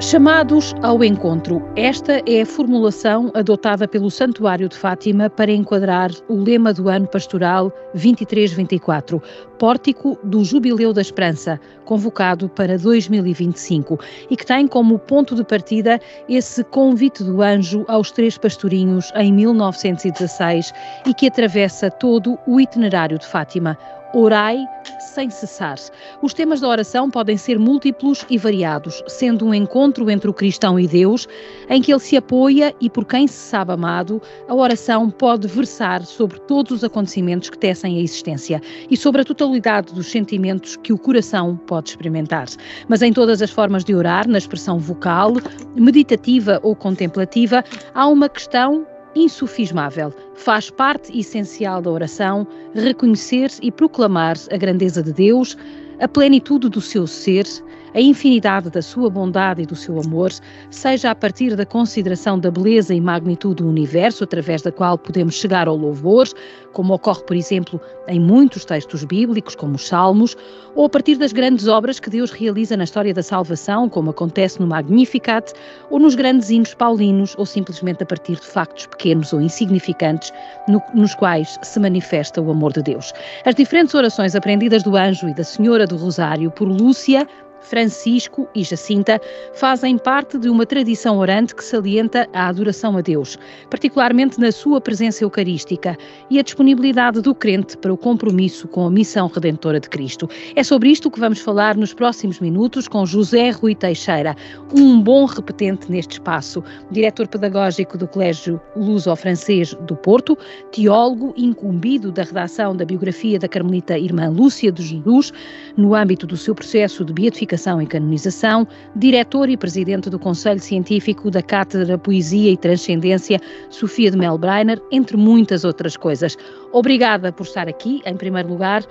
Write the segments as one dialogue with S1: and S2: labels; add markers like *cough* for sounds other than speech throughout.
S1: Chamados ao encontro. Esta é a formulação adotada pelo Santuário de Fátima para enquadrar o lema do ano pastoral 23-24, Pórtico do Jubileu da Esperança, convocado para 2025, e que tem como ponto de partida esse convite do anjo aos três pastorinhos em 1916 e que atravessa todo o itinerário de Fátima. Orai sem cessar. Os temas da oração podem ser múltiplos e variados, sendo um encontro entre o cristão e Deus, em que ele se apoia e por quem se sabe amado, a oração pode versar sobre todos os acontecimentos que tecem a existência e sobre a totalidade dos sentimentos que o coração pode experimentar. Mas em todas as formas de orar, na expressão vocal, meditativa ou contemplativa, há uma questão insufismável. Faz parte essencial da oração reconhecer e proclamar a grandeza de Deus, a plenitude do seu ser a infinidade da sua bondade e do seu amor, seja a partir da consideração da beleza e magnitude do universo, através da qual podemos chegar ao louvor, como ocorre, por exemplo, em muitos textos bíblicos, como os Salmos, ou a partir das grandes obras que Deus realiza na história da salvação, como acontece no Magnificat, ou nos grandes hinos paulinos, ou simplesmente a partir de factos pequenos ou insignificantes no, nos quais se manifesta o amor de Deus. As diferentes orações aprendidas do anjo e da Senhora do Rosário por Lúcia Francisco e Jacinta fazem parte de uma tradição orante que salienta a adoração a Deus, particularmente na sua presença eucarística e a disponibilidade do crente para o compromisso com a missão redentora de Cristo. É sobre isto que vamos falar nos próximos minutos com José Rui Teixeira, um bom repetente neste espaço, diretor pedagógico do Colégio Luso-Francês do Porto, teólogo incumbido da redação da biografia da Carmelita Irmã Lúcia de Jesus, no âmbito do seu processo de beatificação Beatificação e Canonização, diretor e presidente do Conselho Científico da Cátedra Poesia e Transcendência Sofia de Melbreiner, entre muitas outras coisas. Obrigada por estar aqui, em primeiro lugar.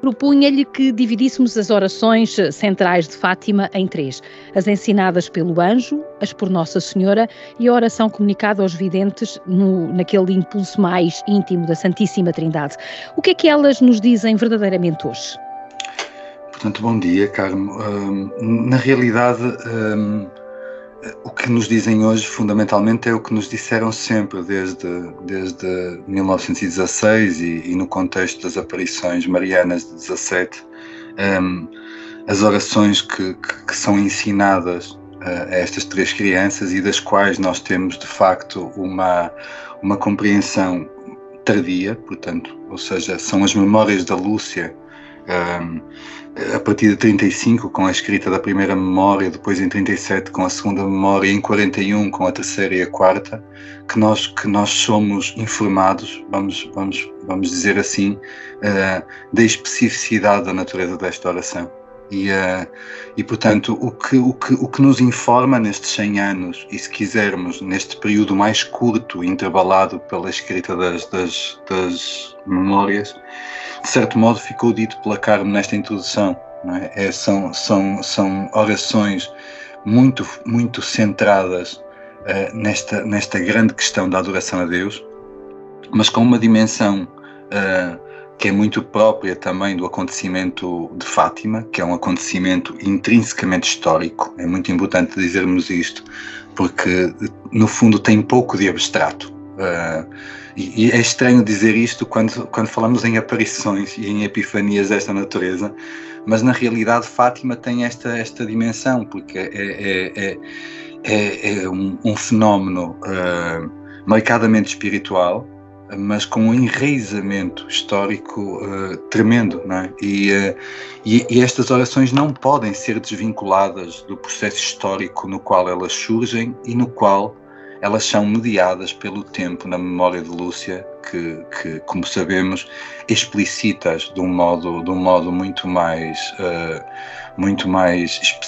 S1: Propunha-lhe que dividíssemos as orações centrais de Fátima em três: as ensinadas pelo anjo, as por Nossa Senhora e a oração comunicada aos videntes no, naquele impulso mais íntimo da Santíssima Trindade. O que é que elas nos dizem verdadeiramente hoje?
S2: Portanto, bom dia, Carmo. na realidade, um, o que nos dizem hoje, fundamentalmente, é o que nos disseram sempre, desde, desde 1916 e, e no contexto das aparições marianas de 17. Um, as orações que, que, que são ensinadas uh, a estas três crianças e das quais nós temos, de facto, uma, uma compreensão tardia, portanto, ou seja, são as memórias da Lúcia. A partir de 35 com a escrita da primeira memória, depois em 37 com a segunda memória, em 41 com a terceira e a quarta, que nós que nós somos informados, vamos vamos vamos dizer assim, uh, da especificidade da natureza desta oração. E, uh, e portanto, o que, o, que, o que nos informa nestes 100 anos, e se quisermos, neste período mais curto, intervalado pela escrita das, das, das memórias, de certo modo ficou dito pela Carmo nesta introdução. É? É, são, são, são orações muito, muito centradas uh, nesta, nesta grande questão da adoração a Deus, mas com uma dimensão uh, que é muito própria também do acontecimento de Fátima, que é um acontecimento intrinsecamente histórico. É muito importante dizermos isto, porque no fundo tem pouco de abstrato. Uh, e, e, é estranho dizer isto quando, quando falamos em aparições e em epifanias desta natureza, mas na realidade Fátima tem esta, esta dimensão, porque é, é, é, é, é um, um, fenómeno uh, marcadamente espiritual, mas com um enraizamento histórico uh, tremendo, não é? E, uh, e, e, estas orações não podem ser desvinculadas do processo histórico no qual elas surgem e no qual elas são mediadas pelo tempo na memória de Lúcia, que, que como sabemos, explicitas de um modo, de um modo muito mais, uh, muito mais espe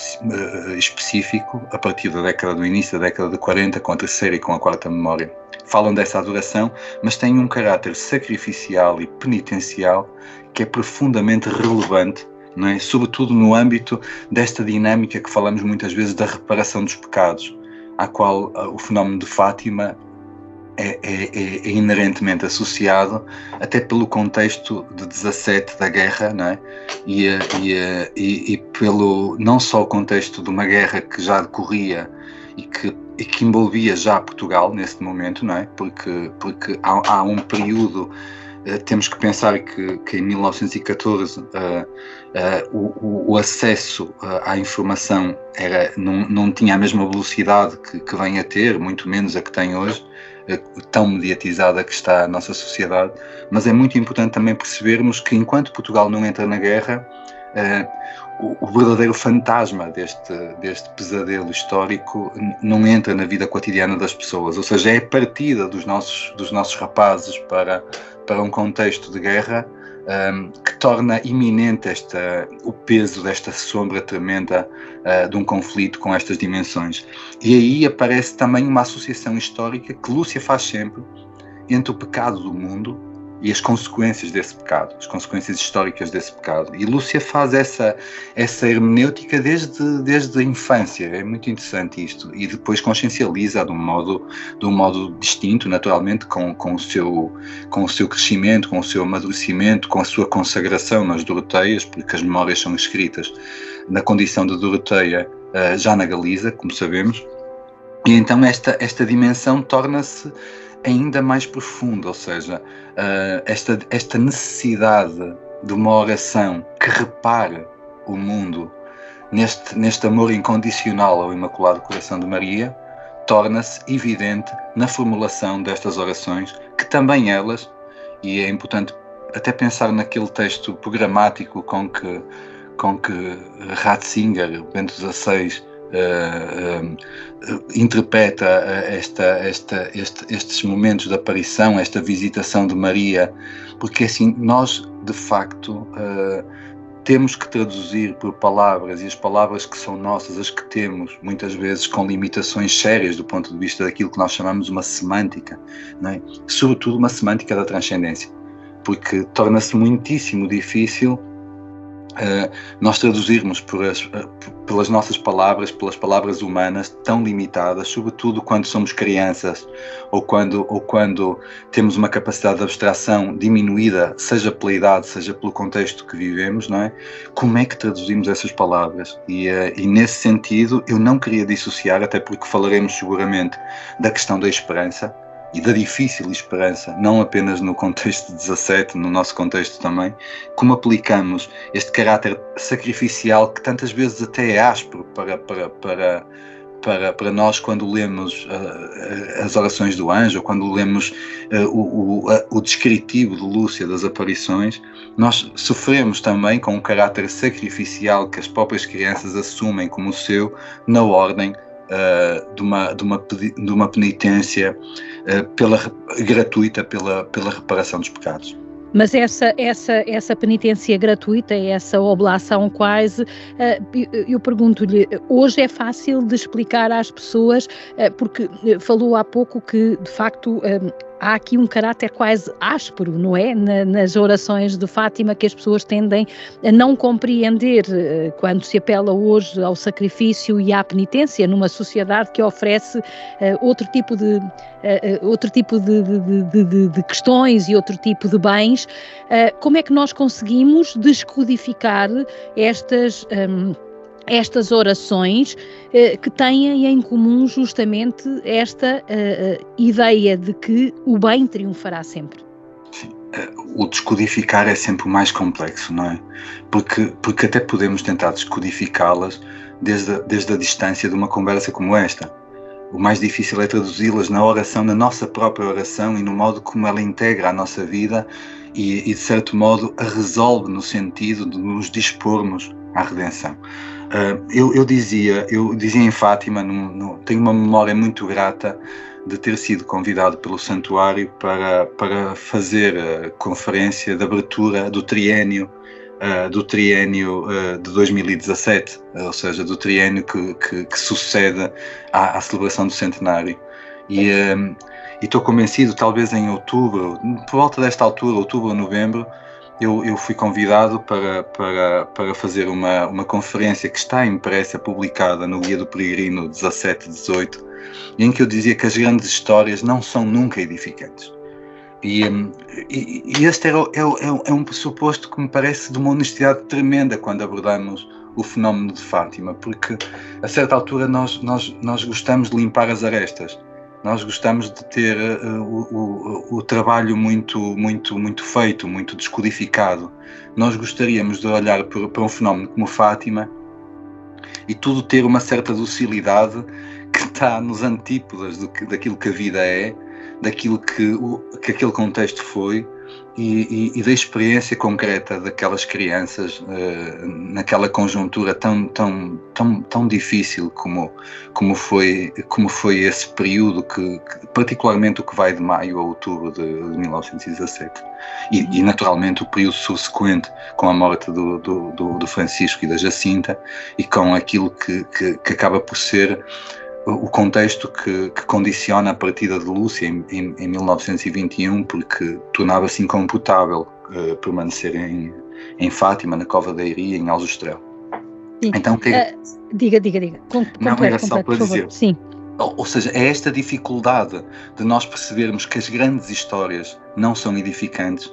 S2: específico a partir da década do início da década de 40, com a terceira e com a quarta memória falam dessa adoração, mas têm um caráter sacrificial e penitencial que é profundamente relevante, é? sobretudo no âmbito desta dinâmica que falamos muitas vezes da reparação dos pecados, à qual uh, o fenómeno de Fátima é, é, é, inerentemente associado, até pelo contexto de 17 da guerra, não é? E, e, e, e pelo não só o contexto de uma guerra que já decorria e que, e que envolvia já Portugal nesse momento, não é? Porque, porque há, há um período temos que pensar que, que em 1914 uh, uh, o, o, acesso uh, à informação era, não, não tinha a mesma velocidade que, que vem a ter, muito menos a que tem hoje, tão mediatizada que está a nossa sociedade, mas é muito importante também percebermos que enquanto Portugal não entra na guerra, o, o, verdadeiro fantasma deste, deste pesadelo histórico não entra na vida cotidiana das pessoas, ou seja, é a partida dos nossos, dos nossos rapazes para, para um contexto de guerra um, que torna iminente esta, o peso desta sombra tremenda uh, de um conflito com estas dimensões. E aí aparece também uma associação histórica que Lúcia faz sempre entre o pecado do mundo e as consequências desse pecado, as consequências históricas desse pecado. E Lúcia faz essa, essa hermenêutica desde, desde a infância, é muito interessante isto, e depois consciencializa de um modo, de um modo distinto, naturalmente, com, com, o seu, com o seu crescimento, com o seu amadurecimento, com a sua consagração nas Doroteias, porque as memórias são escritas na condição de Doroteia eh, já na Galiza, como sabemos, e então esta, esta dimensão torna-se ainda mais profunda, ou seja, uh, esta, esta necessidade de uma oração que repare o mundo neste, neste amor incondicional ao Imaculado Coração de Maria, torna-se evidente na formulação destas orações, que também elas, e é importante até pensar naquele texto programático com que, com que Ratzinger, Bento XVI, uh, interpreta esta, esta, este, estes momentos de aparição, esta visitação de Maria, porque assim nós de facto uh, temos que traduzir por palavras e as palavras que são nossas, as que temos, muitas vezes com limitações sérias do ponto de vista daquilo que nós chamamos uma semântica, é? sobretudo uma semântica da transcendência, porque torna-se muitíssimo difícil Uh, nós traduzirmos as, uh, pelas nossas palavras, pelas palavras humanas tão limitadas, sobretudo quando somos crianças ou quando, ou quando temos uma capacidade de abstração diminuída, seja pela idade, seja pelo contexto que vivemos, não é? Como é que traduzimos essas palavras? E, uh, e nesse sentido, eu não queria dissociar, até porque falaremos seguramente da questão da esperança e da difícil esperança, não apenas no contexto de 17, no nosso contexto também, como aplicamos este caráter sacrificial que tantas vezes até é áspero para, para, para, para, para nós quando lemos uh, as orações do anjo, quando lemos uh, o, o, o descritivo de Lúcia das aparições, nós sofremos também com o caráter sacrificial que as próprias crianças assumem como seu na ordem de, uma, de, uma, de uma penitência pela, gratuita pela, pela reparação dos pecados.
S1: Mas essa, essa, essa penitência gratuita, essa oblação quase, eh, eu pergunto-lhe, hoje é fácil de explicar às pessoas, porque falou há pouco que, de facto, há aqui um caráter quase áspero, não é? Na, nas orações de Fátima, que as pessoas tendem a não compreender eh, quando se apela hoje ao sacrifício e à penitência numa sociedade que oferece uh, outro tipo de. Uh, outro tipo de, de, de, de, questões e outro tipo de bens, uh, como é que nós conseguimos descodificar estas um, estas orações eh, que têm em comum justamente esta uh, ideia de que o bem triunfará sempre.
S2: Sim. O descodificar é sempre o mais complexo, não é? Porque, porque até podemos tentar descodificá-las desde, desde a distância de uma conversa como esta. O mais difícil é traduzi-las na oração, na nossa própria oração e no modo como ela integra a nossa vida e, e de certo modo, a resolve no sentido de nos dispormos à redenção. Uh, eu, eu, dizia, eu dizia em Fátima, no, no, tenho uma memória muito grata de ter sido convidado pelo santuário para, para fazer a conferência de abertura do triênio uh, do triênio uh, de 2017, ou seja, do triênio que, que, que sucede à, à, celebração do centenário. E estou convencido, talvez em outubro, por volta desta altura, outubro ou novembro, eu, eu fui convidado para, para, para fazer uma, uma conferência que está impressa, publicada no Guia do Peregrino 17 18, em que eu dizia que as grandes histórias não são nunca edificantes. E, hum, e, e este é, é, é, é um pressuposto que me parece de uma honestidade tremenda quando abordamos o fenómeno de Fátima, porque a certa altura nós, nós, nós gostamos de limpar as arestas, nós gostamos de ter uh, o, o, o, trabalho muito, muito, muito feito, muito descodificado. Nós gostaríamos de olhar para um fenómeno como Fátima e tudo ter uma certa docilidade que está nos antípodas que, daquilo que a vida é, daquilo que, o, que aquele contexto foi e, e, e, da experiência concreta daquelas crianças uh, naquela conjuntura tão, tão, tão, tão difícil como, como, foi, como foi esse período, que, que particularmente o que vai de maio a outubro de, de 1917. E, e, naturalmente o período subsequente, com a morte do, do, do, do Francisco e da Jacinta, e com aquilo que, que, que acaba por ser o contexto que, que, condiciona a partida de Lúcia em, em, em 1921, porque tornava-se incomputável uh, permanecer em, em Fátima, na Cova da Iria, em Aljustrel.
S1: Então, que... uh, diga, diga, diga.
S2: Com, Não, era só para dizer. Sim. Ou, ou seja, é esta dificuldade de nós percebermos que as grandes histórias não são edificantes,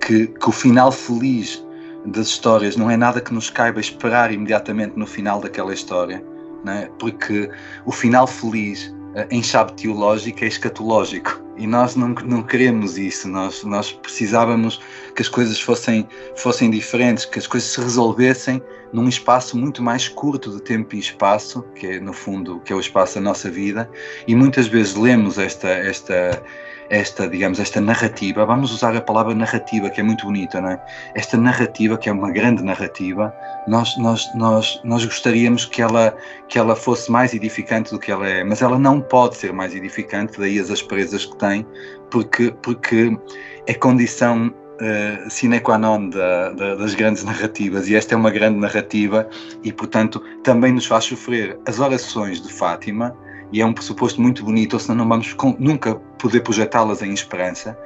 S2: que, que o final feliz das histórias não é nada que nos caiba esperar imediatamente no final daquela história, né? porque o final feliz eh, em chave teológica é escatológico. E nós não, não queremos isso, nós, nós precisávamos que as coisas fossem, fossem diferentes, que as coisas se resolvessem num espaço muito mais curto de tempo e espaço, que é no fundo que é o espaço da nossa vida, e muitas vezes lemos esta, esta, esta, digamos, esta narrativa, vamos usar a palavra narrativa, que é muito bonita, não é? Esta narrativa, que é uma grande narrativa, nós, nós, nós, nós gostaríamos que ela, que ela fosse mais edificante do que ela é, mas ela não pode ser mais edificante, daí as asperezas que tem, porque, porque é condição uh, sine qua non da, da, das grandes narrativas, e esta é uma grande narrativa, e portanto também nos faz sofrer. As orações de Fátima e é um pressuposto muito bonito, ou senão não vamos nunca poder projetá-las em esperança.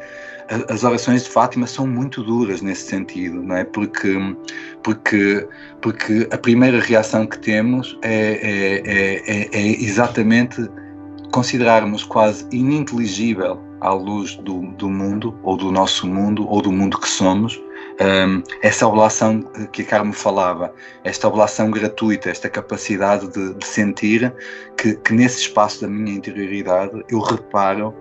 S2: As orações de Fátima são muito duras nesse sentido, não é? Porque, porque, porque a primeira reação que temos é, é, é, é exatamente considerarmos quase ininteligível à luz do, do mundo, ou do nosso mundo, ou do mundo que somos, um, essa oblação que a Carmo falava, esta oblação gratuita, esta capacidade de, de sentir que, que, nesse espaço da minha interioridade eu reparo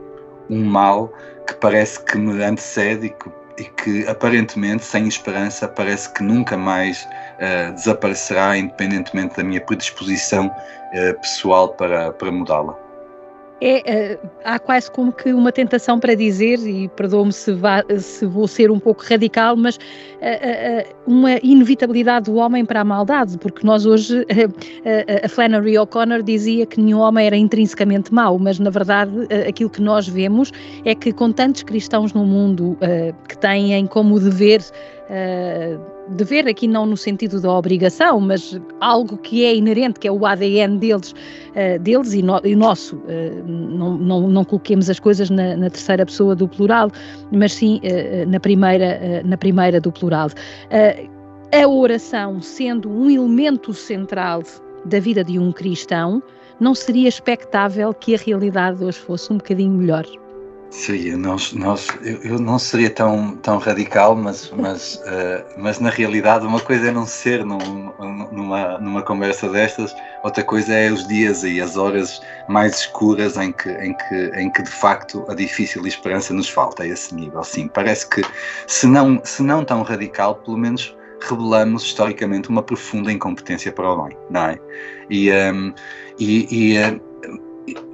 S2: um mal que parece que me antecede e que, e que aparentemente, sem esperança, parece que nunca mais uh, desaparecerá, independentemente da minha predisposição uh, pessoal para, para mudá-la
S1: é, uh, há quase como que uma tentação para dizer, e perdoa-me se, se, vou ser um pouco radical, mas uh, uh, uma inevitabilidade do homem para a maldade, porque nós hoje, a Flannery O'Connor dizia que nenhum homem era intrinsecamente mau, mas na verdade aquilo que nós vemos é que com tantos cristãos no mundo que têm como dever uh, dever aqui não no sentido da obrigação, mas algo que é inerente, que é o ADN deles, uh, deles e, no, e nosso. Uh, não, não, não, coloquemos as coisas na, na, terceira pessoa do plural, mas sim na, primeira, na primeira do plural. a oração sendo um elemento central da vida de um cristão, não seria expectável que a realidade hoje fosse um bocadinho melhor?
S2: Seria, nós, nós, eu, eu, não seria tão, tão radical, mas, mas, uh, *laughs* mas na realidade uma coisa é não ser num, numa, numa conversa destas, outra coisa é os dias e as horas mais escuras em que, em que, em que de facto a difícil esperança nos falta a esse nível. Sim, parece que se não, se não tão radical, pelo menos revelamos historicamente uma profunda incompetência para o bem, não é? E, um, ehm, e, e uh,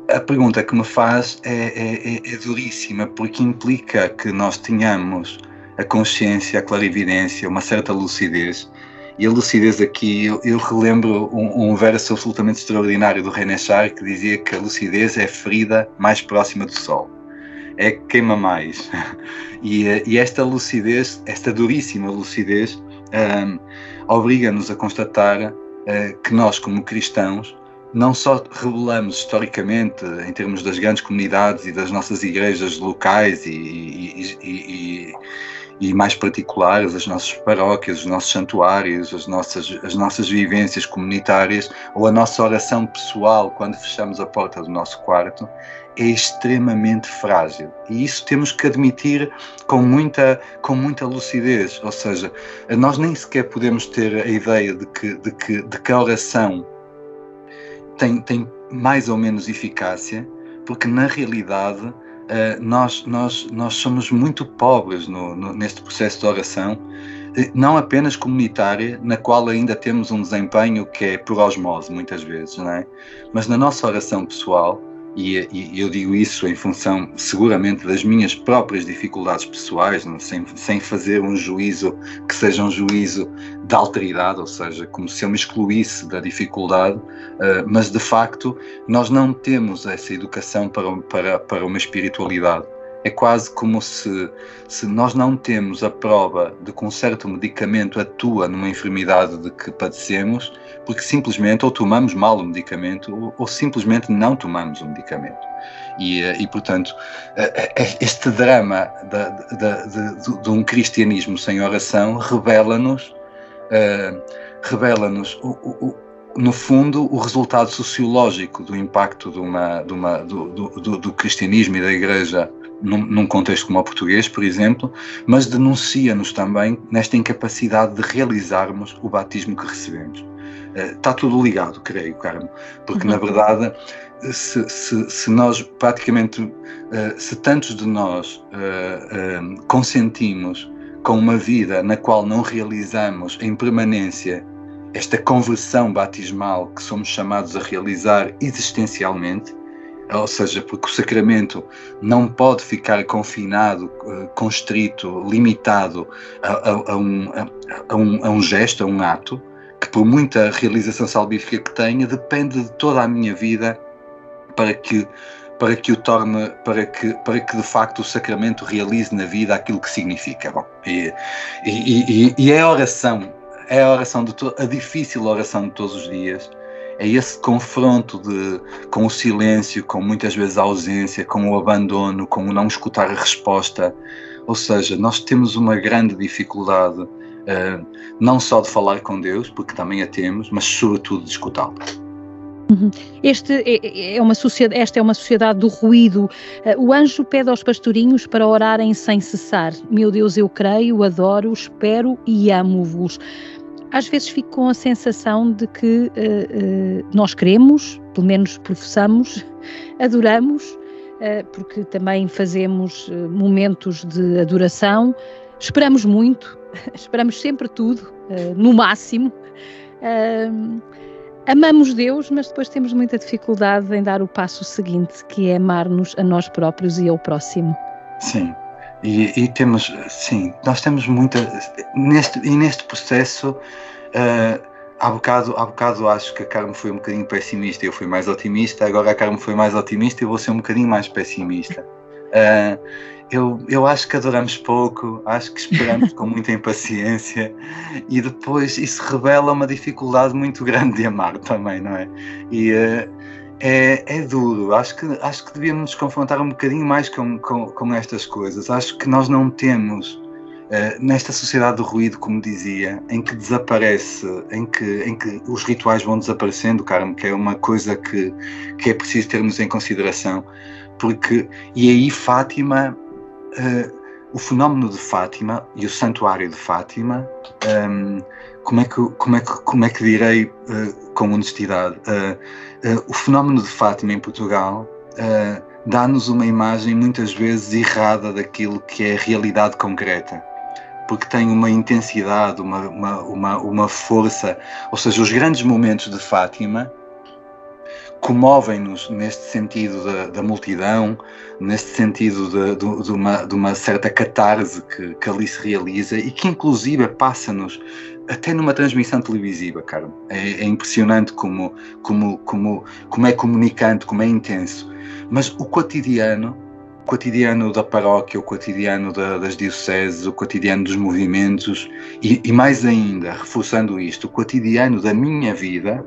S2: a pergunta que me faz é, é, é, é, duríssima, porque implica que nós tenhamos a consciência, a clarividência, uma certa lucidez. E a lucidez aqui, eu, eu relembro um, um, verso absolutamente extraordinário do René Char que dizia que a lucidez é a ferida mais próxima do sol. É que queima mais. *laughs* E, e esta lucidez, esta duríssima lucidez, um, obriga-nos a constatar uh, que nós, como cristãos, não só revelamos historicamente, em termos das grandes comunidades e das nossas igrejas locais e, e, e, e mais particulares, as nossas paróquias, os nossos santuários, as nossas, as nossas vivências comunitárias ou a nossa oração pessoal quando fechamos a porta do nosso quarto, é extremamente frágil. E isso temos que admitir com muita, com muita lucidez. Ou seja, nós nem sequer podemos ter a ideia de que, de que, de que a oração tem, tem mais ou menos eficácia, porque na realidade Uh, nós, nós, nós somos muito pobres no, no, neste processo de oração, eh, não apenas comunitária, na qual ainda temos um desempenho que é por osmose, muitas vezes, não é? mas na nossa oração pessoal, e, e, eu digo isso em função seguramente das minhas próprias dificuldades pessoais, sem, sem fazer um juízo que seja um juízo de alteridade, ou seja, como se eu me excluísse da dificuldade, uh, mas de facto nós não temos essa educação para, para, para uma espiritualidade é quase como se, se nós não temos a prova de que um certo medicamento atua numa enfermidade de que padecemos, porque simplesmente ou tomamos mal o medicamento ou, ou simplesmente não tomamos o medicamento. E, eh, e portanto, eh, eh, este drama de, de, de, de um cristianismo sem oração revela-nos uh, revela-nos no fundo, o resultado sociológico do impacto de uma, de uma, do, do, do, cristianismo e da Igreja num, num contexto como o português, por exemplo, mas denuncia-nos também nesta incapacidade de realizarmos o batismo que recebemos. Está tudo ligado, creio, Carmo, porque uhum. na verdade, se, se, se nós praticamente, uh, se tantos de nós uh, consentimos com uma vida na qual não realizamos em permanência esta conversão batismal que somos chamados a realizar existencialmente, ou seja, porque o sacramento não pode ficar confinado, eh, constrito, limitado a, a, a, um, a, um, a um gesto, a um ato, que por muita realização salvífica que tenha, depende de toda a minha vida para que para que o torne, para que, para que de facto o sacramento realize na vida aquilo que significa. Bom, e, e, e, e é a oração, é a oração de a difícil oração de todos os dias, é esse confronto de, com o silêncio, com muitas vezes a ausência, com o abandono, com o não escutar a resposta. Ou seja, nós temos uma grande dificuldade, uh, não só de falar com Deus, porque também a temos, mas sobretudo de escutá-lo.
S1: Uhum. Este é, é, uma sociedade, esta é uma sociedade do ruído. Uh, o anjo pede aos pastorinhos para orarem sem cessar. Meu Deus, eu creio, adoro, espero e amo-vos às vezes fico com a sensação de que uh, uh, nós queremos, pelo menos professamos, *laughs* adoramos, uh, porque também fazemos momentos de adoração, esperamos muito, *laughs* esperamos sempre tudo, no máximo. amamos Deus, mas depois temos muita dificuldade em dar o passo seguinte, que é amar-nos a nós próprios e ao próximo.
S2: Sim, e, e, temos, sim, nós temos muita. Neste, e neste processo, uh, há, bocado, há bocado acho que a Carmo foi um bocadinho pessimista eu fui mais otimista, agora a Carmo foi mais otimista e eu vou ser um bocadinho mais pessimista. Uh, *laughs* eu, eu acho que adoramos pouco, acho que esperamos com muita impaciência e depois isso revela uma dificuldade muito grande de amar também, não é? E, uh, é, é duro. Acho que, acho que devíamos nos confrontar um bocadinho mais com, com, com estas coisas. Acho que nós não temos, uh, nesta sociedade do ruído, como dizia, em que desaparece, em que, em que os rituais vão desaparecendo, Carmo, que é uma coisa que, que é preciso termos em consideração. Porque, e aí Fátima, uh, o fenómeno de Fátima e o santuário de Fátima, um, ehm, como, é que, como, é que, como é que direi uh, com honestidade? Uh, o fenómeno de Fátima em Portugal uh, dá-nos uma imagem muitas vezes errada daquilo que é a realidade concreta, porque tem uma intensidade, uma, uma, uma, uma força, ou seja, os grandes momentos de Fátima comovem-nos neste sentido da, da, multidão, neste sentido de, de, de, uma, de uma certa catarse que, que ali se realiza e que inclusive passa-nos até numa transmissão televisiva, cara. É, é, impressionante como, como, como, como é comunicante, como é intenso. Mas o cotidiano, o cotidiano da paróquia, o cotidiano da, das dioceses, o cotidiano dos movimentos, e, e mais ainda, reforçando isto, o cotidiano da minha vida,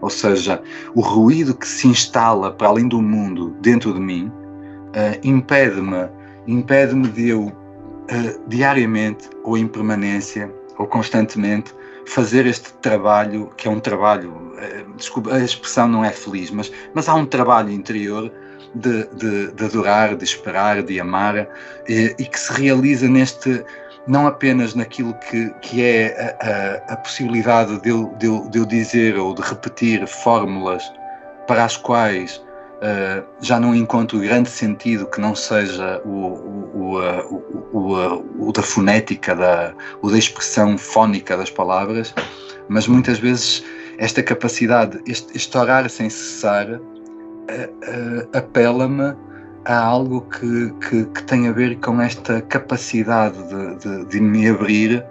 S2: ou seja, o ruído que se instala para além do mundo dentro de mim, uh, impede-me impede-me de eu uh, diariamente ou em permanência ou constantemente fazer este trabalho, que é um trabalho, uh, desculpa, a expressão não é feliz, mas, mas há um trabalho interior de, de, de adorar, de esperar, de amar e, e, que se realiza neste, não apenas naquilo que, que é a, a, a possibilidade de eu, de, eu, de eu dizer ou de repetir fórmulas para as quais Uh, já não encontro grande sentido que não seja o, o, o, o, o da fonética, da, o da expressão fónica das palavras, mas muitas vezes esta capacidade, este, este orar sem cessar, uh, uh, apela-me a algo que, que, que, tem a ver com esta capacidade de, de, de me abrir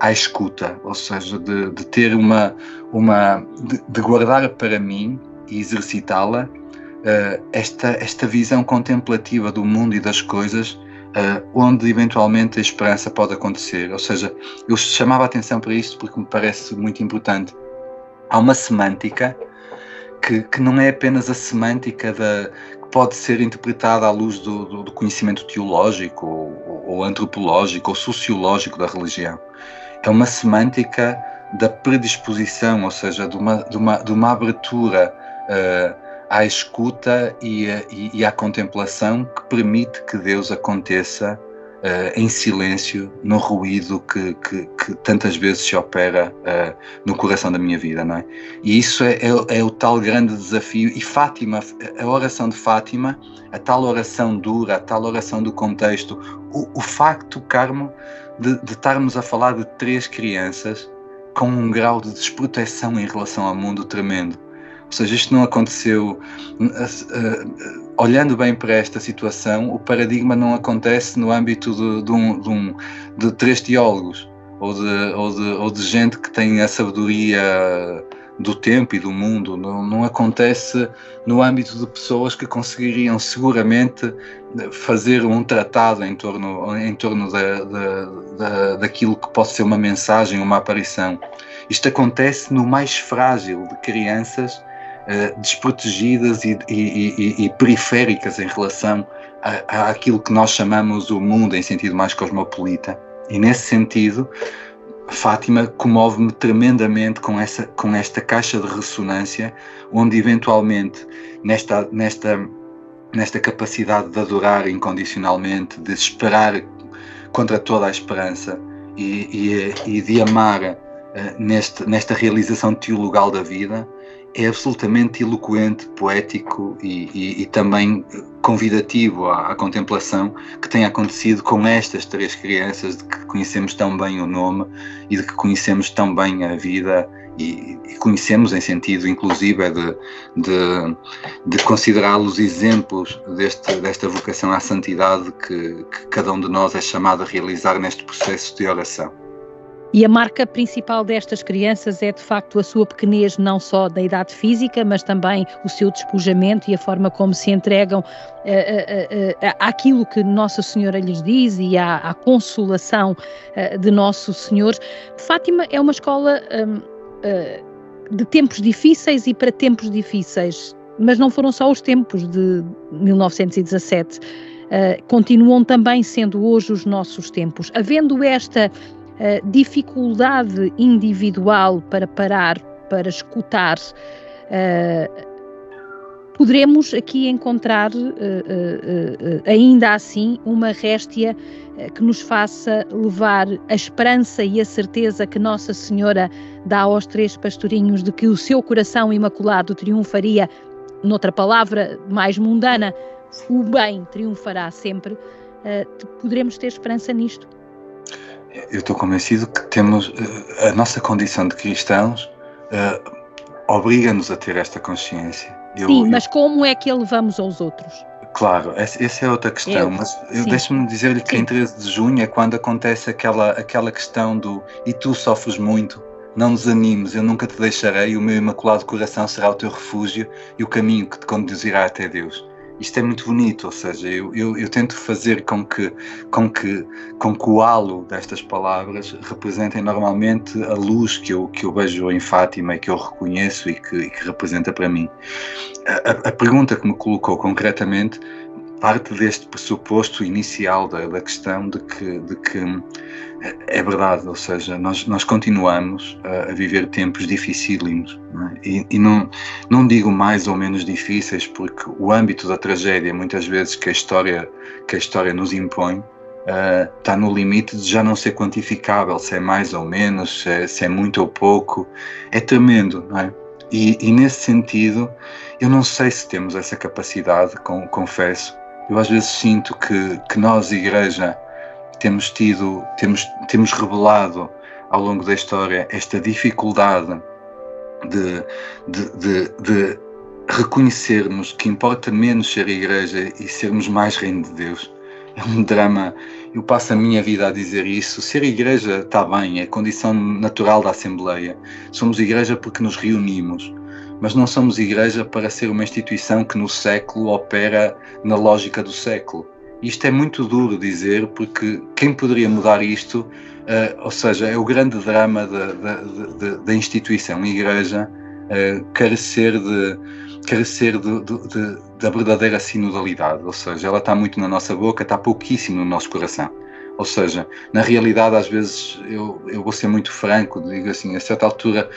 S2: à escuta, ou seja, de, de ter uma, uma de guardar para mim e exercitá-la uh, esta, esta visão contemplativa do mundo e das coisas, uh, onde eventualmente a esperança pode acontecer. Ou seja, eu chamava a atenção para isto porque me parece muito importante. Há uma semântica que, que não é apenas a semântica da, que pode ser interpretada à luz do, do, do conhecimento teológico ou, ou antropológico ou sociológico da religião. É uma semântica da predisposição, ou seja, de uma, de uma, de uma abertura uh, à escuta e, e, e à contemplação que permite que Deus aconteça uh, em silêncio no ruído que, que, que, tantas vezes se opera uh, no coração da minha vida, não é? E isso é, é, é, o tal grande desafio. E Fátima, a oração de Fátima, a tal oração dura, a tal oração do contexto, o, o facto, Carmo, de, de estarmos a falar de três crianças com um grau de desproteção em relação ao mundo tremendo seja, isto não aconteceu. Uh, olhando bem para esta situação, o paradigma não acontece no âmbito de, de, um, de, um, de três teólogos ou de, ou, de, ou de gente que tem a sabedoria do tempo e do mundo, não, não acontece no âmbito de pessoas que conseguiriam seguramente fazer um tratado em torno, em torno da, da, da, daquilo que pode ser uma mensagem, uma aparição. Isto acontece no mais frágil de crianças uh, desprotegidas e, e, e, e, periféricas em relação àquilo que nós chamamos o mundo em sentido mais cosmopolita. E nesse sentido, Fátima comove-me tremendamente com, essa, com esta caixa de ressonância, onde eventualmente nesta, nesta, nesta capacidade de adorar incondicionalmente, de esperar contra toda a esperança e, e, e de amar uh, neste, nesta realização teologal da vida, é absolutamente eloquente, poético e, e, e também convidativo à, à, contemplação que tem acontecido com estas três crianças de que conhecemos tão bem o nome e de que conhecemos tão bem a vida e, e conhecemos em sentido inclusive de, de, de considerá-los exemplos deste, desta vocação à santidade que, que cada um de nós é chamado a realizar neste processo de oração.
S1: E a marca principal destas crianças é de facto a sua pequenez, não só da idade física, mas também o seu despojamento e a forma como se entregam uh, uh, uh, àquilo que Nossa Senhora lhes diz e à, à consolação eh, de Nosso Senhor. Fátima é uma escola um, eh, de tempos difíceis e para tempos difíceis, mas não foram só os tempos de 1917. Uh, continuam também sendo hoje os nossos tempos. Havendo esta uh, dificuldade individual para parar, para escutar, uh, poderemos aqui encontrar uh, ainda assim uma réstia que nos faça levar a esperança e a certeza que Nossa Senhora dá aos três pastorinhos de que o seu coração imaculado triunfaria, noutra palavra mais mundana, o bem triunfará sempre. poderemos ter esperança nisto?
S2: Eu estou convencido que temos eh, a nossa condição de cristãos uh, obriga-nos a ter esta consciência.
S1: Eu, sim, mas como é que elevamos aos outros?
S2: Claro, essa é outra questão, eu, mas deixe-me dizer-lhe que em 13 de junho é quando acontece aquela, aquela questão do e tu sofres muito, não desanimes, eu nunca te deixarei, o meu imaculado coração será o teu refúgio e o caminho que te conduzirá até Deus isto é muito bonito, ou seja, eu, eu, eu, tento fazer com que, com, que, com que o halo destas palavras representem normalmente a luz que eu, que eu vejo em Fátima e que eu reconheço e que, e que representa para mim. A, a, pergunta que me colocou concretamente parte deste pressuposto inicial da, da questão de que, de que é verdade, ou seja, nós, nós continuamos a, a viver tempos dificílimos não é? e, e, não, não digo mais ou menos difíceis porque o âmbito da tragédia muitas vezes que a história, que a história nos impõe uh, está no limite de já não ser quantificável, se é mais ou menos, se é, se é muito ou pouco, é tremendo, não é? E, e, nesse sentido, eu não sei se temos essa capacidade, com, confesso. Eu às vezes sinto que, que nós, Igreja, temos tido, temos, temos revelado ao longo da história esta dificuldade de, de, de, de reconhecermos que importa menos ser igreja e sermos mais reino de Deus. É um drama. Eu passo a minha vida a dizer isso. Ser igreja está bem, é condição natural da Assembleia. Somos igreja porque nos reunimos, mas não somos igreja para ser uma instituição que no século opera na lógica do século. Isto é muito duro dizer, porque quem poderia mudar isto, uh, ou seja, é o grande drama da, instituição, a Igreja, uh, carecer, de, carecer de, de, de, da verdadeira sinodalidade, ou seja, ela está muito na nossa boca, está pouquíssimo no nosso coração. Ou seja, na realidade, às vezes, eu, eu vou ser muito franco, digo assim, a certa altura,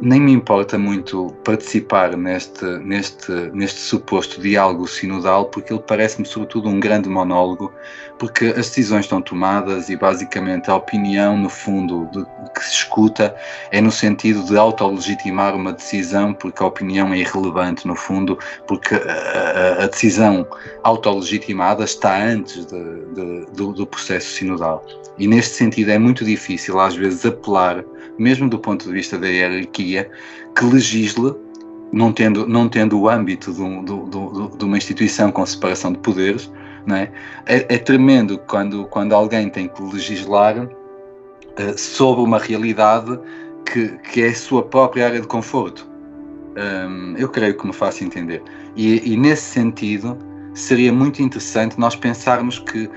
S2: nem me importa muito participar neste, neste, neste suposto diálogo sinodal, porque ele parece-me, sobretudo, um grande monólogo, porque as decisões estão tomadas e, basicamente, a opinião, no fundo, de, que se escuta é no sentido de autolegitimar uma decisão, porque a opinião é irrelevante, no fundo, porque a, a, a decisão autolegitimada está antes de, de, do do processo sinodal. E neste sentido é muito difícil, às vezes, apelar, mesmo do ponto de vista da hierarquia, que legisle, não tendo, não tendo o âmbito de, um, de, de uma instituição com separação de poderes, não é? É, é, tremendo quando, quando alguém tem que legislar uh, sobre uma realidade que, que é a sua própria área de conforto. Um, eu creio que me faço entender. E, e, nesse sentido, seria muito interessante nós pensarmos que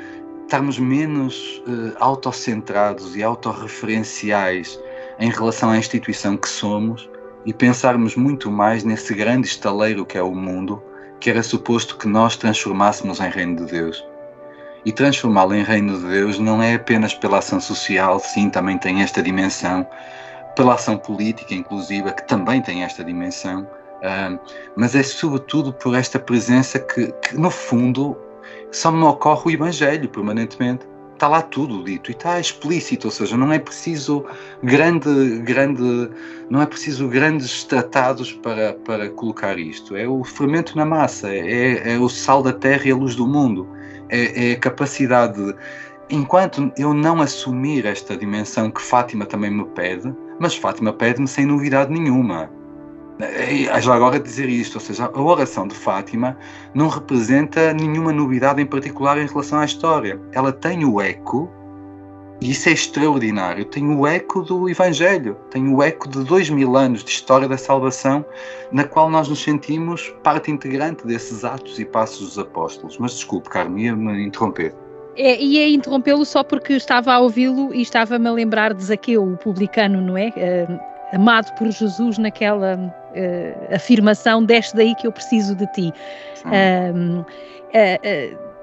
S2: estarmos menos uh, autocentrados e autorreferenciais em relação à instituição que somos e pensarmos muito mais nesse grande estaleiro que é o mundo, que era suposto que nós transformássemos em reino de Deus. E transformá-lo em reino de Deus não é apenas pela ação social, sim, também tem esta dimensão, pela ação política, inclusive, que também tem esta dimensão, mas é sobretudo por esta presença que, que no fundo, só me ocorre o Evangelho permanentemente. Está lá tudo dito e está explícito, ou seja, não é preciso grande, grande, não é preciso grandes tratados para, para colocar isto. É o fermento na massa, é, é o sal da terra e a luz do mundo, é, é a capacidade de, enquanto eu não assumir esta dimensão que Fátima também me pede, mas Fátima pede-me sem novidade nenhuma. Já agora dizer isto, ou seja, a oração de Fátima não representa nenhuma novidade em particular em relação à história. Ela tem o eco, e isso é extraordinário, tem o eco do Evangelho, tem o eco de dois mil anos de história da salvação, na qual nós nos sentimos parte integrante desses atos e passos dos apóstolos. Mas desculpe, Carmen, ia-me interromper.
S1: É, é interrompê-lo só porque estava a ouvi-lo e estava-me a lembrar de Zaqueu, o publicano, não é? Uh, amado por Jesus naquela uh, afirmação, deste daí que eu preciso de ti. Uh, uh,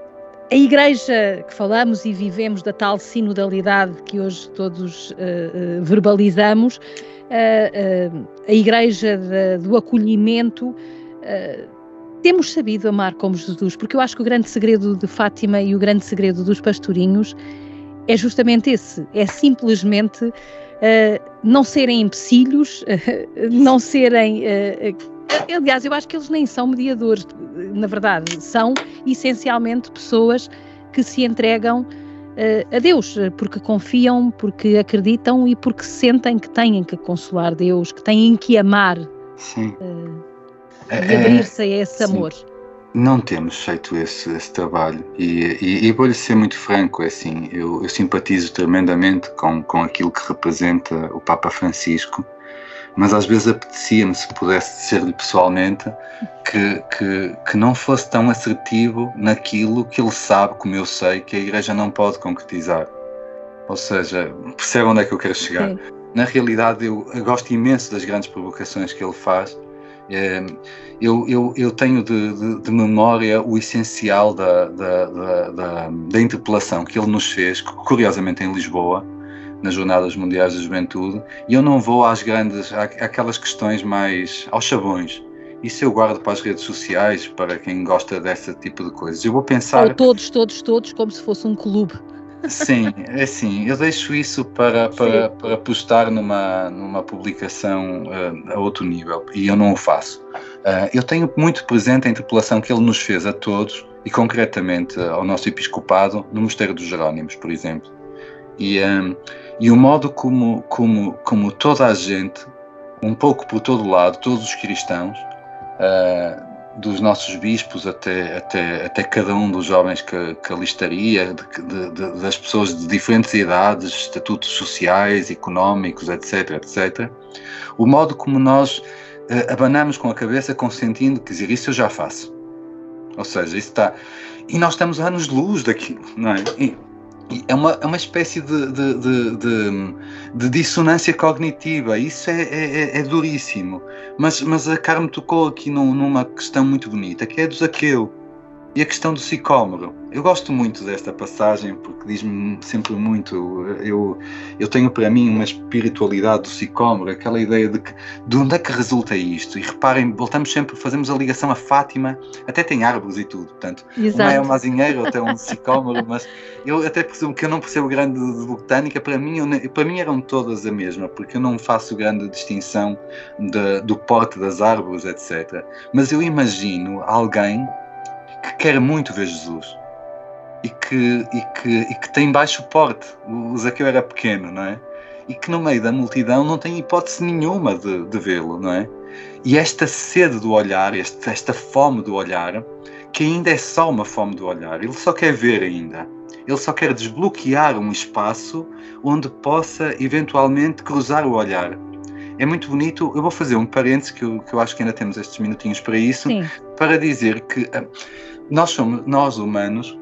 S1: a igreja que falamos e vivemos da tal sinodalidade que hoje todos verbalizamos, a igreja de, do acolhimento, temos sabido amar como Jesus, porque eu acho que o grande segredo de Fátima e o grande segredo dos pastorinhos é justamente esse, é simplesmente uh, não serem empecilhos, uh, *laughs* não serem. Uh, aliás, eu acho que eles nem são mediadores, na verdade, são essencialmente pessoas que se entregam a Deus, porque confiam, porque acreditam e porque sentem que têm que consolar Deus, que têm que amar. Sim. e é, abrir-se a esse sim. amor.
S2: Não temos feito esse, esse trabalho e, e, e vou-lhe ser muito franco, é assim, eu, eu, simpatizo tremendamente com, com aquilo que representa o Papa Francisco, mas às vezes apetecia-me, se pudesse dizer-lhe pessoalmente, que, que, que não fosse tão assertivo naquilo que ele sabe, como eu sei, que a Igreja não pode concretizar. Ou seja, percebe onde é que eu quero chegar? Sim. Na realidade, eu, gosto imenso das grandes provocações que ele faz, eu, eu, eu, tenho de, de, de, memória o essencial da, da, da, da, interpelação que ele nos fez, curiosamente em Lisboa, nas Jornadas Mundiais da Juventude, e eu não vou às grandes, aquelas questões mais aos chavões. Isso eu guardo para as redes sociais, para quem gosta desse tipo de coisas. Eu vou pensar.
S1: Ou todos, todos, todos, como se fosse um clube.
S2: Sim, é assim, eu deixo isso para, para, para postar numa, numa publicação uh, a outro nível e eu não o faço. Uh, eu tenho muito presente a interpelação que ele nos fez a todos e concretamente ao nosso episcopado no Mosteiro dos Jerónimos, por exemplo. E, um, e o modo como, como, como toda a gente, um pouco por todo lado, todos os cristãos, uh, dos nossos bispos até, até, até cada um dos jovens que, que alistaria, de, de, das pessoas de diferentes idades, estatutos sociais, económicos, etc, etc, o modo como nós uh, abanamos com a cabeça consentindo que dizer isso eu já faço. Ou seja, isso está... E nós estamos anos-luz daquilo, não é? E, é uma, é uma espécie de, de, de, de, de dissonância cognitiva, isso é, é, é, é, duríssimo. Mas, mas a Carmen tocou aqui num, numa questão muito bonita, que é do Zaqueu e a questão do sicómoro. Eu gosto muito desta passagem porque diz-me sempre muito. Eu, eu tenho para mim uma espiritualidade do sicómoro, aquela ideia de que de onde é que resulta isto? E reparem, voltamos sempre, fazemos a ligação a Fátima, até tem árvores e tudo, portanto, Exato. uma é uma azinheira, outra é um sicómoro, mas eu até presumo que eu não percebo grande de botânica, para mim, eu, para mim eram todas a mesma, porque eu não faço grande distinção de, do porte das árvores, etc. Mas eu imagino alguém que quer muito ver Jesus e que, e que, e que tem baixo porte. O Zaqueu era pequeno, não é? E que no meio da multidão não tem hipótese nenhuma de, de vê-lo, não é? E esta sede do olhar, esta, esta fome do olhar, que ainda é só uma fome do olhar, ele só quer ver ainda. Ele só quer desbloquear um espaço onde possa eventualmente cruzar o olhar. É muito bonito. Eu vou fazer um parênteses, que eu, que eu acho que ainda temos estes minutinhos para isso, Sim. para dizer que uh, nós somos, nós humanos,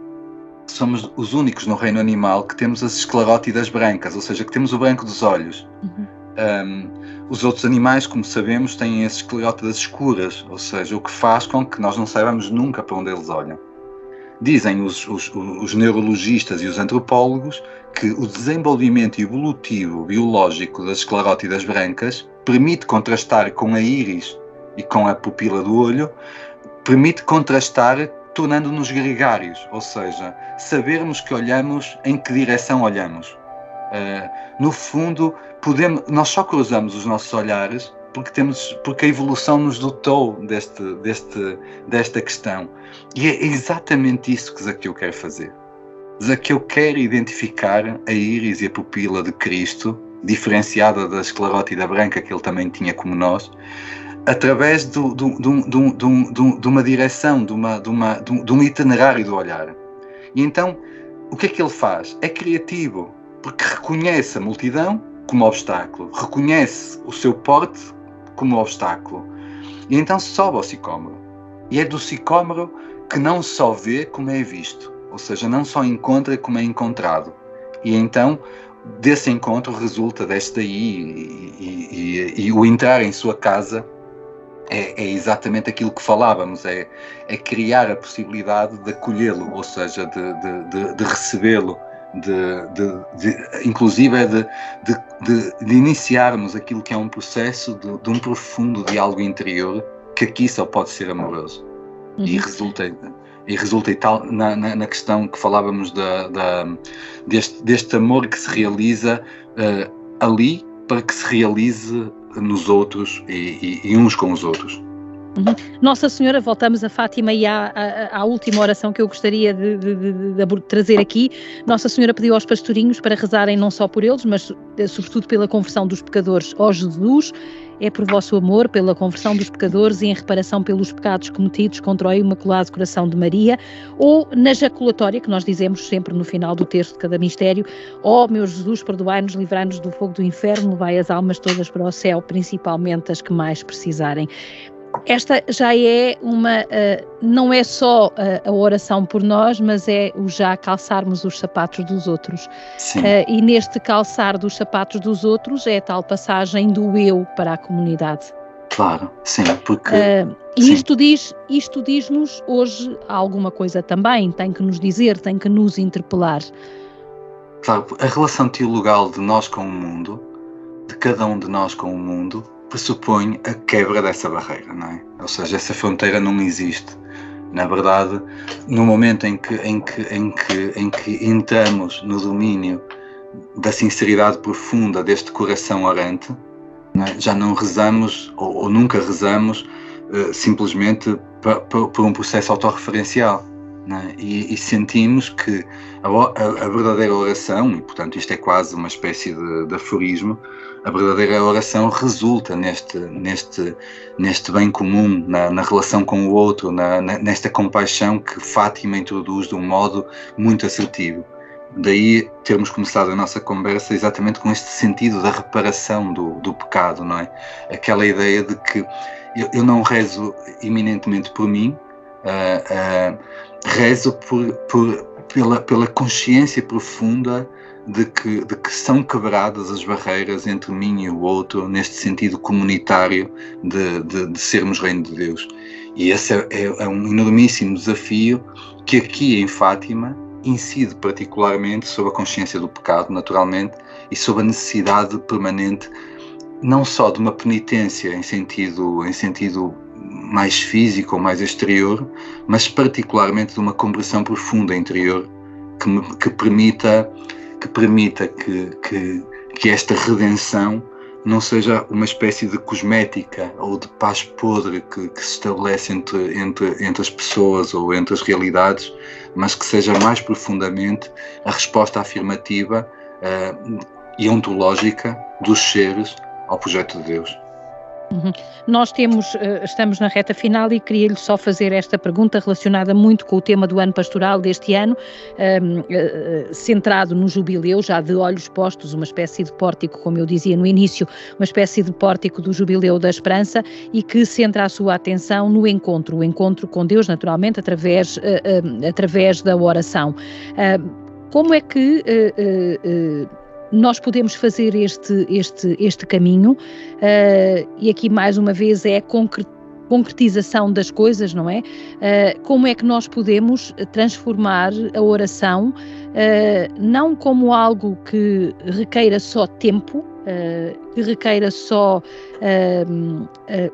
S2: somos os únicos no reino animal que temos as esclerótidas brancas, ou seja, que temos o branco dos olhos. Uhum. Um, os outros animais, como sabemos, têm as esclerótidas escuras, ou seja, o que faz com que nós não saibamos nunca para onde eles olham. Dizem os, os, os neurologistas e os antropólogos que o desenvolvimento evolutivo biológico das esclerótidas brancas permite contrastar com a íris e com a pupila do olho, permite contrastar tornando-nos gregários, ou seja, sabermos que olhamos em que direção olhamos. Uh, no fundo, podemos, nós só cruzamos os nossos olhares porque temos, porque a evolução nos dotou deste, deste, desta questão. E é exatamente isso que Zaqueu quer fazer. Zaqueu quer identificar a íris e a pupila de Cristo, diferenciada da esclerótida branca que ele também tinha como nós, através do, do, do, de uma direção, de, uma, de, uma, de um itinerário do olhar. E então, o que é que ele faz? É criativo, porque reconhece a multidão como obstáculo, reconhece o seu porte como obstáculo. E então sobe ao sicômoro. E é do sicômoro que não só vê como é visto, ou seja, não só encontra como é encontrado. E então, desse encontro resulta deste aí e, e, e, e o entrar em sua casa é, é, exatamente aquilo que falávamos, é, é criar a possibilidade de acolhê-lo, ou seja, de, de, de, de recebê-lo, inclusive é de, de, iniciarmos aquilo que é um processo de, um profundo diálogo interior que aqui só pode ser amoroso. Uhum. E resulta e resulta e tal na, na, na, questão que falávamos da, da, deste, deste amor que se realiza uh, ali para que se realize nos outros e, e, e uns com os outros.
S1: Uhum. Nossa Senhora, voltamos a Fátima e à, à, à última oração que eu gostaria de, de, de, de, trazer aqui. Nossa Senhora pediu aos pastorinhos para rezarem não só por eles, mas eh, sobretudo pela conversão dos pecadores ó Jesus é por vosso amor, pela conversão dos pecadores e em reparação pelos pecados cometidos contra o Imaculado Coração de Maria, ou na jaculatória, que nós dizemos sempre no final do texto de cada mistério, ó oh, meu Jesus, perdoai-nos, livrai-nos do fogo do inferno, levai as almas todas para o céu, principalmente as que mais precisarem esta já é uma, uh, não é só uh, a oração por nós, mas é o já calçarmos os sapatos dos outros. Uh, e neste calçar dos sapatos dos outros é a tal passagem do eu para a comunidade.
S2: Claro, sim, porque.
S1: Uh, e sim. isto diz, isto diz-nos hoje alguma coisa também, tem que nos dizer, tem que nos interpelar.
S2: Claro, a relação teologal de nós com o mundo, de cada um de nós com o mundo, pressupõe a quebra dessa barreira, não é? Ou seja, essa fronteira não existe. Na verdade, no momento em que, em que, em que, em que entramos no domínio da sinceridade profunda deste coração orante, não é? já não rezamos ou, ou nunca rezamos uh, simplesmente por um processo autorreferencial. É? E, e, sentimos que a, a, a, verdadeira oração, e portanto isto é quase uma espécie de, de aforismo, a verdadeira oração resulta neste, neste, neste bem comum, na, na relação com o outro, na, nesta compaixão que Fátima introduz de um modo muito assertivo. Daí termos começado a nossa conversa exatamente com este sentido da reparação do, do pecado, não é? Aquela ideia de que eu, eu não rezo eminentemente por mim, uh, uh, rezo por, por, pela, pela consciência profunda de que, de que são quebradas as barreiras entre mim e o outro, neste sentido comunitário de, de, de sermos Reino de Deus. E esse é, é, é um enormíssimo desafio que aqui em Fátima incide particularmente sobre a consciência do pecado, naturalmente, e sobre a necessidade permanente não só de uma penitência em sentido, em sentido mais físico ou mais exterior, mas particularmente de uma conversão profunda interior que, me, que permita que permita que, que, que esta redenção não seja uma espécie de cosmética ou de paz podre que, que, se estabelece entre, entre, entre as pessoas ou entre as realidades, mas que seja mais profundamente a resposta afirmativa uh, e ontológica dos seres ao projeto de Deus.
S1: Uhum. Nós temos, eh, estamos na reta final e queria-lhe só fazer esta pergunta relacionada muito com o tema do ano pastoral deste ano, ehm, uh, centrado no jubileu, já de olhos postos, uma espécie de pórtico, como eu dizia no início, uma espécie de pórtico do jubileu da esperança e que centra a sua atenção no encontro, o encontro com Deus, naturalmente, através, uh, através da oração. como é que nós podemos fazer este, este, este caminho, uh, e aqui mais uma vez é a concretização das coisas, não é? Uh, como é que nós podemos transformar a oração uh, não como algo que requeira só tempo, que requeira só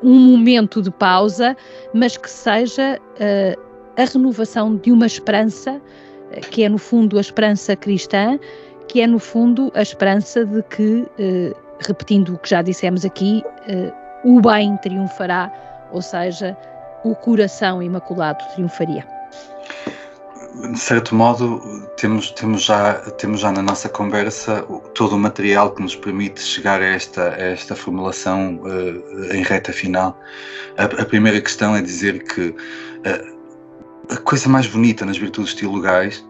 S1: um momento de pausa, mas que seja a renovação de uma esperança, que é no fundo a esperança cristã, que é no fundo a esperança de que, eh, repetindo o que já dissemos aqui, eh, o bem triunfará, ou seja, o coração imaculado triunfaria.
S2: De certo modo, temos, temos, já, temos já na nossa conversa todo o material que nos permite chegar a esta, a esta formulação uh, em reta final. A, a, primeira questão é dizer que uh, a coisa mais bonita nas virtudes teologais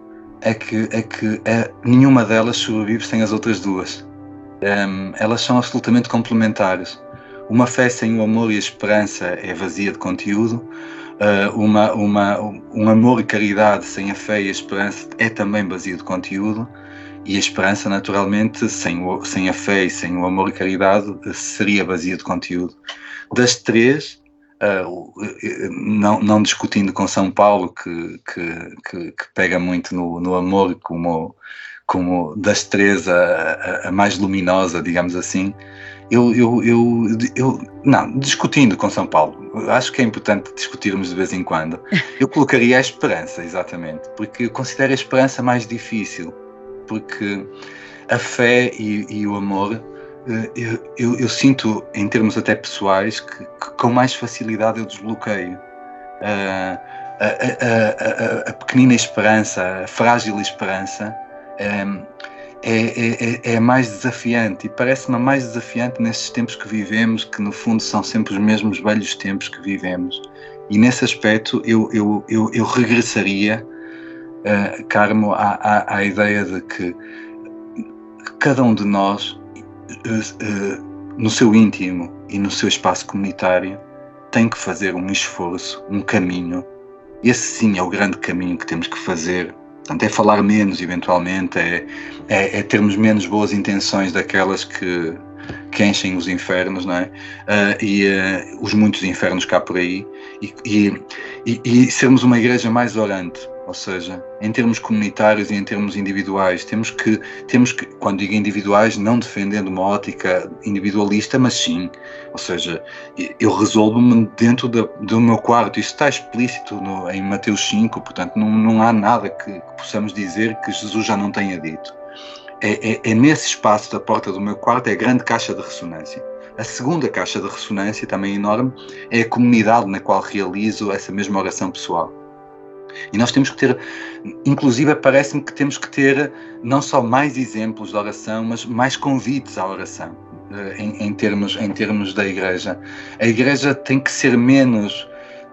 S2: é que, é que é, nenhuma delas sobrevive sem as outras duas. Um, elas são absolutamente complementares. Uma fé sem o amor e a esperança é vazia de conteúdo. Uh, uma, uma, um amor e caridade sem a fé e a esperança é também vazio de conteúdo. E a esperança, naturalmente, sem, o, sem a fé e sem o amor e caridade, seria vazia de conteúdo. Das três, Uh, não, não, discutindo com São Paulo, que, que, que, que pega muito no, no, amor como, como a, a, mais luminosa, digamos assim, eu, eu, eu, eu, não, discutindo com São Paulo, acho que é importante discutirmos de vez em quando, eu colocaria a esperança, exatamente, porque eu considero a esperança mais difícil, porque a fé e, e o amor eh, eu, eu, eu, sinto, em termos até pessoais, que, que com mais facilidade eu desbloqueio. Uh, a, a, a, a, pequenina esperança, a frágil esperança, um, é, é, é, é, mais desafiante e parece-me mais desafiante nesses tempos que vivemos, que no fundo são sempre os mesmos velhos tempos que vivemos. E nesse aspecto eu, eu, eu, eu regressaria, uh, Carmo, à, à, à ideia de que cada um de nós no seu íntimo e no seu espaço comunitário, tem que fazer um esforço, um caminho. Esse sim é o grande caminho que temos que fazer. Portanto, é falar menos, eventualmente, é, é, é termos menos boas intenções daquelas que, que enchem os infernos, não é? Uh, e uh, os muitos infernos cá por aí, e, e, e, e sermos uma igreja mais orante, ou seja, em termos comunitários e em termos individuais, temos que, temos que, quando digo individuais, não defendendo uma ótica individualista, mas sim, ou seja, eu resolvo-me dentro da, do meu quarto, isso está explícito no, em Mateus 5, portanto não, não há nada que, que possamos dizer que Jesus já não tenha dito. É, é, é nesse espaço da porta do meu quarto, é a grande caixa de ressonância. A segunda caixa de ressonância, também enorme, é a comunidade na qual realizo essa mesma oração pessoal. E nós temos que ter, inclusive parece-me que temos que ter não só mais exemplos de oração, mas mais convites à oração, eh, em, em, termos, em termos da Igreja. A Igreja tem que ser menos,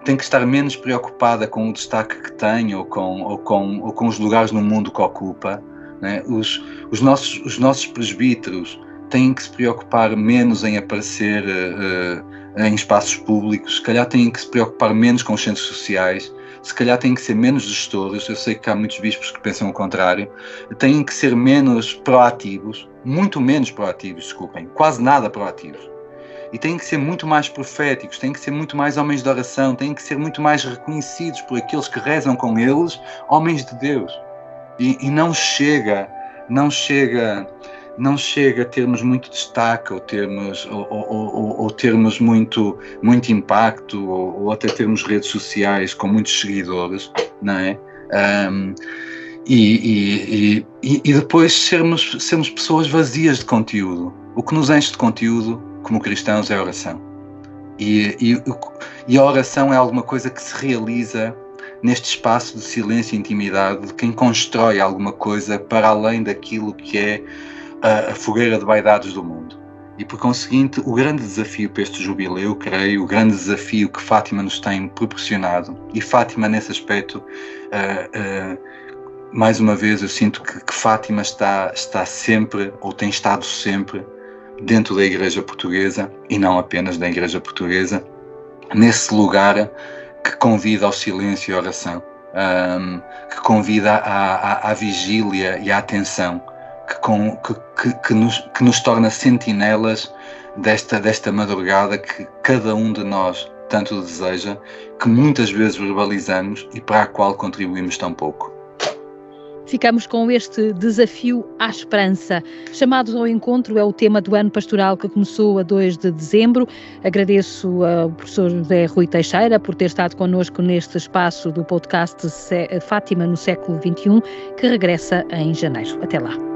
S2: tem que estar menos preocupada com o destaque que tem ou com, ou com, ou com os lugares no mundo que ocupa. Né? Os, os, nossos, os nossos presbíteros têm que se preocupar menos em aparecer uh, em espaços públicos, se calhar têm que se preocupar menos com os centros sociais se calhar têm que ser menos gestores, eu sei que há muitos bispos que pensam o contrário, têm que ser menos proativos, muito menos proativos, desculpem, quase nada proativos. E têm que ser muito mais proféticos, têm que ser muito mais homens de oração, têm que ser muito mais reconhecidos por aqueles que rezam com eles, homens de Deus. E, e não chega, não chega não chega a termos muito destaque ou termos, ou, ou, ou, termos muito, muito impacto ou, ou, até termos redes sociais com muitos seguidores, não é? Um, e, e, e, e, depois sermos, sermos pessoas vazias de conteúdo. O que nos enche de conteúdo como cristãos é a oração. E, e, a oração é alguma coisa que se realiza neste espaço de silêncio e intimidade de quem constrói alguma coisa para além daquilo que é a, a fogueira de vaidades do mundo. E por conseguinte, o grande desafio para este jubileu, creio, o grande desafio que Fátima nos tem proporcionado, e Fátima nesse aspecto, uh, uh, mais uma vez eu sinto que, que, Fátima está, está sempre, ou tem estado sempre, dentro da Igreja Portuguesa, e não apenas da Igreja Portuguesa, nesse lugar que convida ao silêncio e à oração, um, que convida à, vigília e à atenção que, com, que, que, nos, que nos torna sentinelas desta, desta madrugada que cada um de nós tanto deseja, que muitas vezes verbalizamos e para a qual contribuímos tão pouco.
S1: Ficamos com este desafio à esperança. Chamados ao encontro é o tema do ano pastoral que começou a 2 de dezembro. Agradeço ao professor José Rui Teixeira por ter estado connosco neste espaço do podcast Fátima no século XXI, que regressa em janeiro. Até lá.